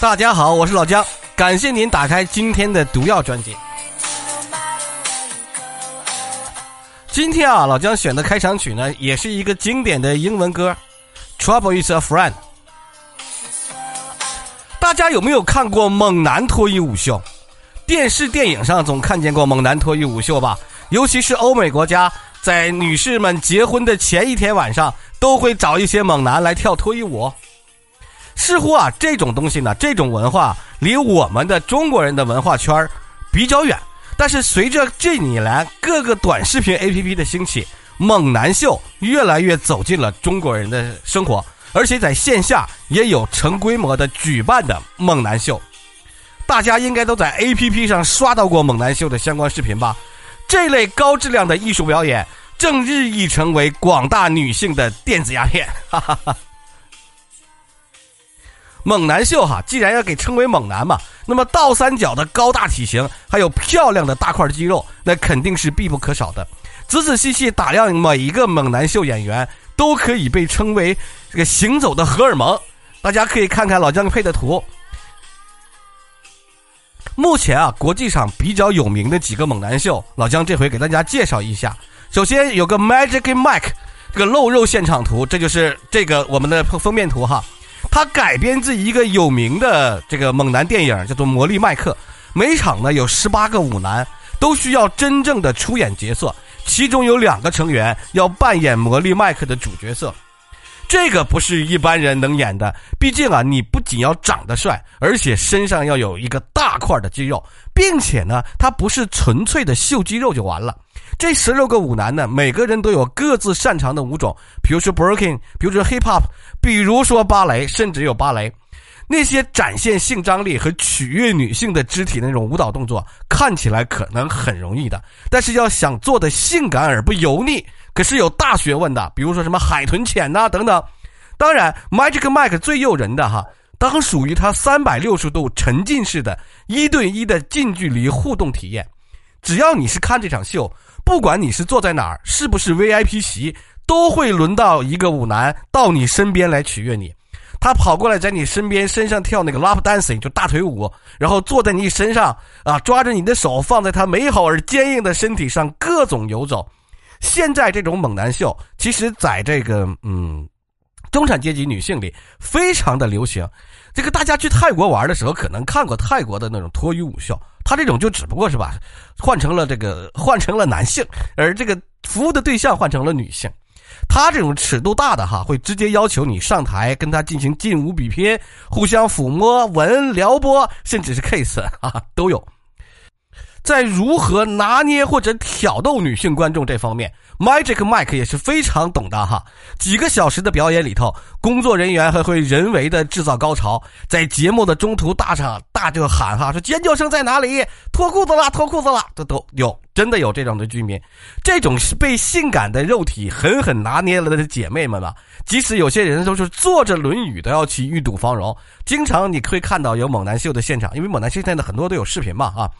大家好，我是老姜，感谢您打开今天的毒药专辑。今天啊，老姜选的开场曲呢，也是一个经典的英文歌，《Trouble Is a Friend》。大家有没有看过猛男脱衣舞秀？电视、电影上总看见过猛男脱衣舞秀吧？尤其是欧美国家，在女士们结婚的前一天晚上，都会找一些猛男来跳脱衣舞。似乎啊，这种东西呢，这种文化离我们的中国人的文化圈比较远。但是随着这几年来各个短视频 APP 的兴起，猛男秀越来越走进了中国人的生活，而且在线下也有成规模的举办的猛男秀。大家应该都在 APP 上刷到过猛男秀的相关视频吧？这类高质量的艺术表演正日益成为广大女性的电子鸦片。哈哈哈。猛男秀哈，既然要给称为猛男嘛，那么倒三角的高大体型，还有漂亮的大块肌肉，那肯定是必不可少的。仔仔细细打量每一个猛男秀演员，都可以被称为这个行走的荷尔蒙。大家可以看看老姜配的图。目前啊，国际上比较有名的几个猛男秀，老姜这回给大家介绍一下。首先有个 Magic Mike 这个露肉现场图，这就是这个我们的封面图哈。他改编自一个有名的这个猛男电影，叫做《魔力麦克》。每场呢有十八个舞男，都需要真正的出演角色，其中有两个成员要扮演魔力麦克的主角色。这个不是一般人能演的，毕竟啊，你不仅要长得帅，而且身上要有一个大块的肌肉，并且呢，它不是纯粹的秀肌肉就完了。这十六个舞男呢，每个人都有各自擅长的舞种，比如说 breaking，比如说 hip hop，比如说芭蕾，甚至有芭蕾。那些展现性张力和取悦女性的肢体那种舞蹈动作，看起来可能很容易的，但是要想做的性感而不油腻，可是有大学问的。比如说什么海豚潜呐等等。当然，Magic Mike 最诱人的哈，当属于他三百六十度沉浸式的一对一的近距离互动体验。只要你是看这场秀。不管你是坐在哪儿，是不是 VIP 席，都会轮到一个舞男到你身边来取悦你。他跑过来在你身边身上跳那个 lap dancing，就大腿舞，然后坐在你身上啊，抓着你的手放在他美好而坚硬的身体上各种游走。现在这种猛男秀，其实在这个嗯中产阶级女性里非常的流行。这个大家去泰国玩的时候，可能看过泰国的那种脱衣舞秀。他这种就只不过是把换成了这个换成了男性，而这个服务的对象换成了女性。他这种尺度大的哈，会直接要求你上台跟他进行劲舞比拼，互相抚摸、吻、撩拨，甚至是 kiss 啊都有。在如何拿捏或者挑逗女性观众这方面，Magic Mike 也是非常懂的哈。几个小时的表演里头，工作人员还会人为的制造高潮，在节目的中途大场大就喊哈说尖叫声在哪里？脱裤子了，脱裤子了，这都有。真的有这种的居民，这种是被性感的肉体狠狠拿捏了的姐妹们吧？即使有些人都是坐着轮椅都要去欲睹芳容。经常你会看到有猛男秀的现场，因为猛男秀现在很多都有视频嘛，啊，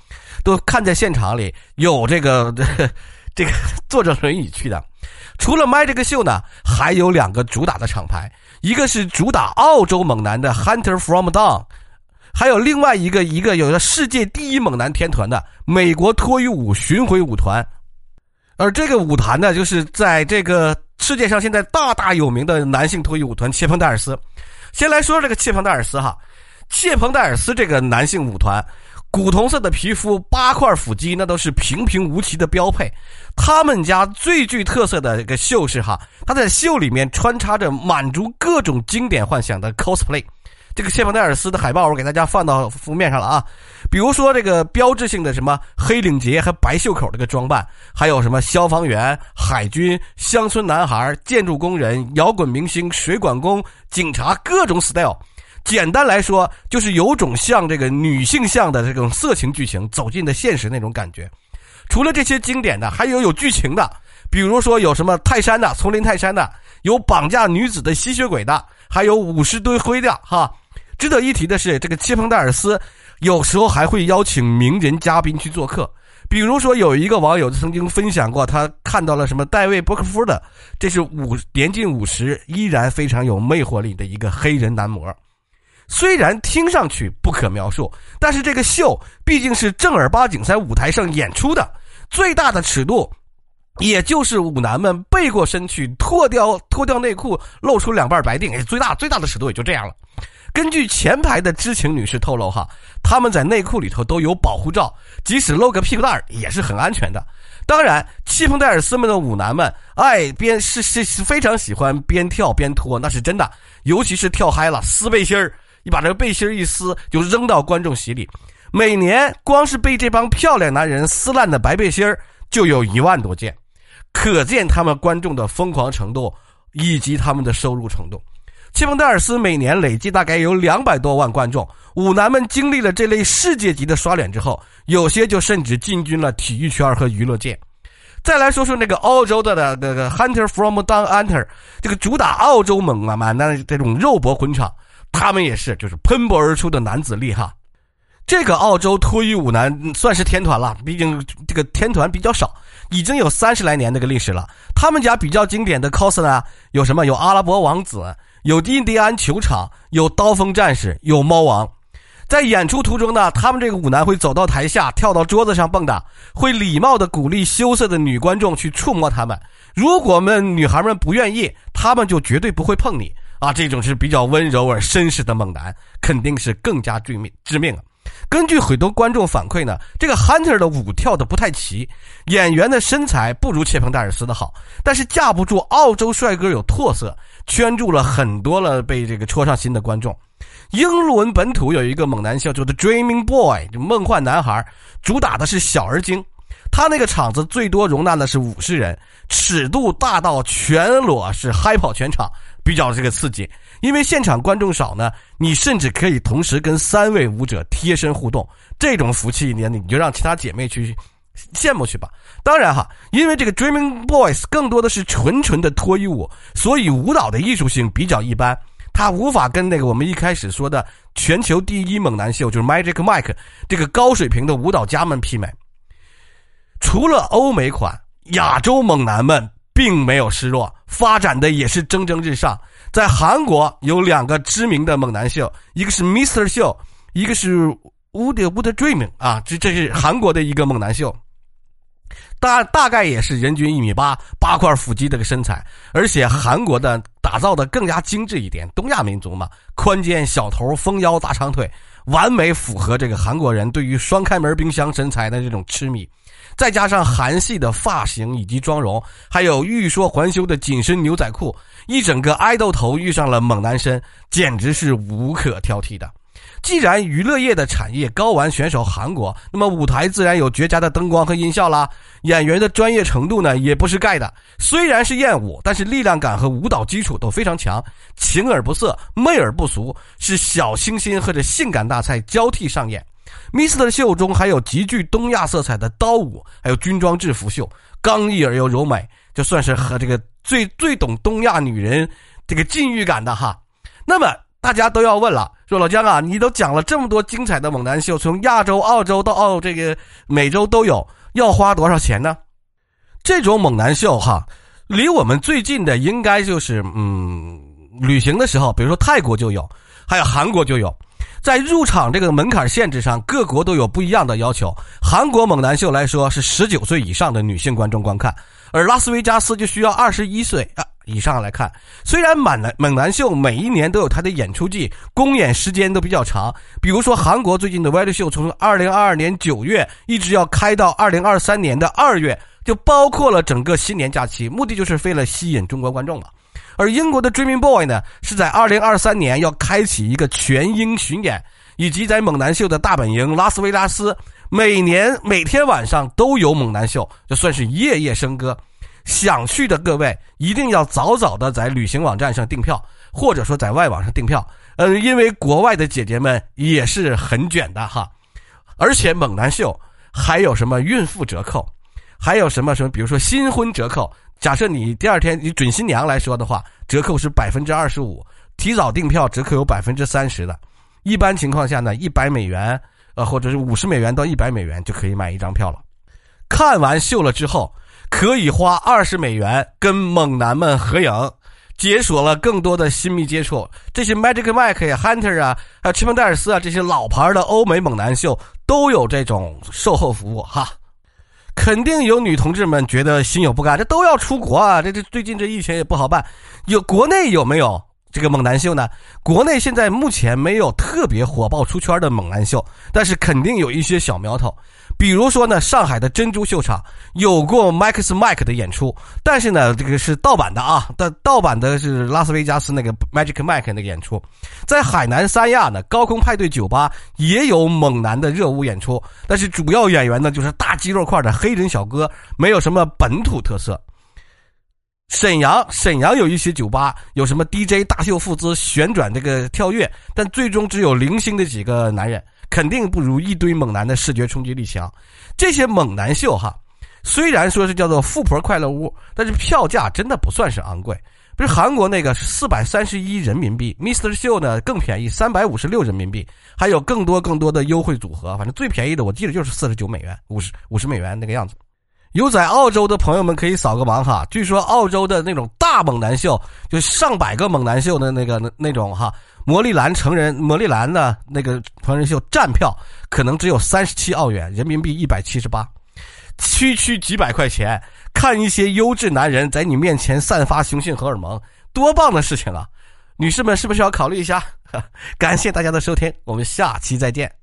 都看在现场里有这个这个坐着轮椅去的。除了麦这个秀呢，还有两个主打的厂牌，一个是主打澳洲猛男的 Hunter from Down。还有另外一个一个有着世界第一猛男天团的美国脱衣舞巡回舞团，而这个舞团呢，就是在这个世界上现在大大有名的男性脱衣舞团切蓬戴尔斯。先来说这个切蓬戴尔斯哈，切蓬戴尔斯这个男性舞团，古铜色的皮肤，八块腹肌，那都是平平无奇的标配。他们家最具特色的一个秀是哈，他在秀里面穿插着满足各种经典幻想的 cosplay。这个谢彭戴尔斯的海报，我给大家放到封面上了啊。比如说这个标志性的什么黑领结和白袖口这个装扮，还有什么消防员、海军、乡村男孩、建筑工人、摇滚明星、水管工、警察，各种 style。简单来说，就是有种像这个女性向的这种色情剧情走进的现实那种感觉。除了这些经典的，还有有剧情的，比如说有什么泰山的丛林泰山的，有绑架女子的吸血鬼的，还有五十堆灰的哈。值得一提的是，这个切蓬戴尔斯有时候还会邀请名人嘉宾去做客。比如说，有一个网友曾经分享过，他看到了什么戴维·伯克夫的，这是五年近五十依然非常有魅惑力的一个黑人男模。虽然听上去不可描述，但是这个秀毕竟是正儿八经在舞台上演出的，最大的尺度，也就是舞男们背过身去，脱掉脱掉内裤，露出两瓣白腚，哎，最大最大的尺度也就这样了。根据前排的知情女士透露，哈，他们在内裤里头都有保护罩，即使露个屁股蛋儿也是很安全的。当然，气蓬戴尔斯们的舞男们爱边是是是非常喜欢边跳边脱，那是真的。尤其是跳嗨了，撕背心儿，你把这个背心一撕，就扔到观众席里。每年光是被这帮漂亮男人撕烂的白背心就有一万多件，可见他们观众的疯狂程度以及他们的收入程度。切蒙戴尔斯每年累计大概有两百多万观众，舞男们经历了这类世界级的刷脸之后，有些就甚至进军了体育圈和娱乐界。再来说说那个澳洲的的那个 Hunter from Down Under，这个主打澳洲猛啊嘛，那这种肉搏混场，他们也是就是喷薄而出的男子力哈。这个澳洲脱衣舞男算是天团了，毕竟这个天团比较少，已经有三十来年那个历史了。他们家比较经典的 cos 呢，有什么？有阿拉伯王子。有印第安球场，有刀锋战士，有猫王。在演出途中呢，他们这个舞男会走到台下，跳到桌子上蹦跶，会礼貌的鼓励羞涩的女观众去触摸他们。如果们女孩们不愿意，他们就绝对不会碰你啊！这种是比较温柔而绅士的猛男，肯定是更加致命致命啊！根据很多观众反馈呢，这个 Hunter 的舞跳的不太齐，演员的身材不如切蓬戴尔斯的好，但是架不住澳洲帅哥有特色，圈住了很多了被这个戳上心的观众。英伦本土有一个猛男秀，叫做 Dreaming Boy，就梦幻男孩，主打的是小而精，他那个场子最多容纳的是五十人，尺度大到全裸是嗨跑全场。比较这个刺激，因为现场观众少呢，你甚至可以同时跟三位舞者贴身互动，这种福气你你就让其他姐妹去羡慕去吧。当然哈，因为这个 Dreaming Boys 更多的是纯纯的脱衣舞，所以舞蹈的艺术性比较一般，它无法跟那个我们一开始说的全球第一猛男秀就是 Magic Mike 这个高水平的舞蹈家们媲美。除了欧美款，亚洲猛男们。并没有示弱，发展的也是蒸蒸日上。在韩国有两个知名的猛男秀，一个是 Mr 秀，一个是 Wood Wood Dreaming 啊，这这是韩国的一个猛男秀，大大概也是人均一米八，八块腹肌这个身材，而且韩国的打造的更加精致一点，东亚民族嘛，宽肩小头，丰腰大长腿，完美符合这个韩国人对于双开门冰箱身材的这种痴迷。再加上韩系的发型以及妆容，还有欲说还休的紧身牛仔裤，一整个爱豆头遇上了猛男身，简直是无可挑剔的。既然娱乐业的产业高玩选手韩国，那么舞台自然有绝佳的灯光和音效啦。演员的专业程度呢，也不是盖的。虽然是艳舞，但是力量感和舞蹈基础都非常强，情而不色，媚而不俗，是小清新和这性感大菜交替上演。Mr 秀中还有极具东亚色彩的刀舞，还有军装制服秀，刚毅而又柔美，就算是和这个最最懂东亚女人这个禁欲感的哈。那么大家都要问了，说老姜啊，你都讲了这么多精彩的猛男秀，从亚洲、澳洲到澳这个美洲都有，要花多少钱呢？这种猛男秀哈，离我们最近的应该就是嗯，旅行的时候，比如说泰国就有，还有韩国就有。在入场这个门槛限制上，各国都有不一样的要求。韩国猛男秀来说是十九岁以上的女性观众观看，而拉斯维加斯就需要二十一岁啊以上来看。虽然猛男猛男秀每一年都有它的演出季，公演时间都比较长。比如说韩国最近的 Wild 秀，从二零二二年九月一直要开到二零二三年的二月，就包括了整个新年假期，目的就是为了吸引中国观众嘛。而英国的 Dreaming Boy 呢，是在二零二三年要开启一个全英巡演，以及在猛男秀的大本营拉斯维加斯，每年每天晚上都有猛男秀，就算是夜夜笙歌。想去的各位一定要早早的在旅行网站上订票，或者说在外网上订票。嗯，因为国外的姐姐们也是很卷的哈，而且猛男秀还有什么孕妇折扣，还有什么什么，比如说新婚折扣。假设你第二天你准新娘来说的话，折扣是百分之二十五；提早订票折扣有百分之三十的。一般情况下呢，一百美元，呃，或者是五十美元到一百美元就可以买一张票了。看完秀了之后，可以花二十美元跟猛男们合影。解锁了更多的亲密接触。这些 Magic Mike 呀、Hunter 啊，还有奇蒙戴尔斯啊这些老牌的欧美猛男秀都有这种售后服务哈。肯定有女同志们觉得心有不甘，这都要出国啊！这这最近这疫情也不好办，有国内有没有这个猛男秀呢？国内现在目前没有特别火爆出圈的猛男秀，但是肯定有一些小苗头。比如说呢，上海的珍珠秀场有过 Max Mike 的演出，但是呢，这个是盗版的啊，但盗版的是拉斯维加斯那个 Magic Mike 那个演出。在海南三亚呢，高空派对酒吧也有猛男的热舞演出，但是主要演员呢就是大肌肉块的黑人小哥，没有什么本土特色。沈阳，沈阳有一些酒吧有什么 DJ 大秀富姿旋转这个跳跃，但最终只有零星的几个男人。肯定不如一堆猛男的视觉冲击力强。这些猛男秀哈，虽然说是叫做富婆快乐屋，但是票价真的不算是昂贵。不是韩国那个四百三十一人民币，Mr. 秀呢更便宜，三百五十六人民币，还有更多更多的优惠组合。反正最便宜的我记得就是四十九美元，五十五十美元那个样子。有在澳洲的朋友们可以扫个盲哈。据说澳洲的那种大猛男秀，就上百个猛男秀的那个那那种哈。魔力蓝成人魔力蓝的那个成人秀站票可能只有三十七澳元，人民币一百七十八，区区几百块钱，看一些优质男人在你面前散发雄性荷尔蒙，多棒的事情啊！女士们是不是要考虑一下？感谢大家的收听，我们下期再见。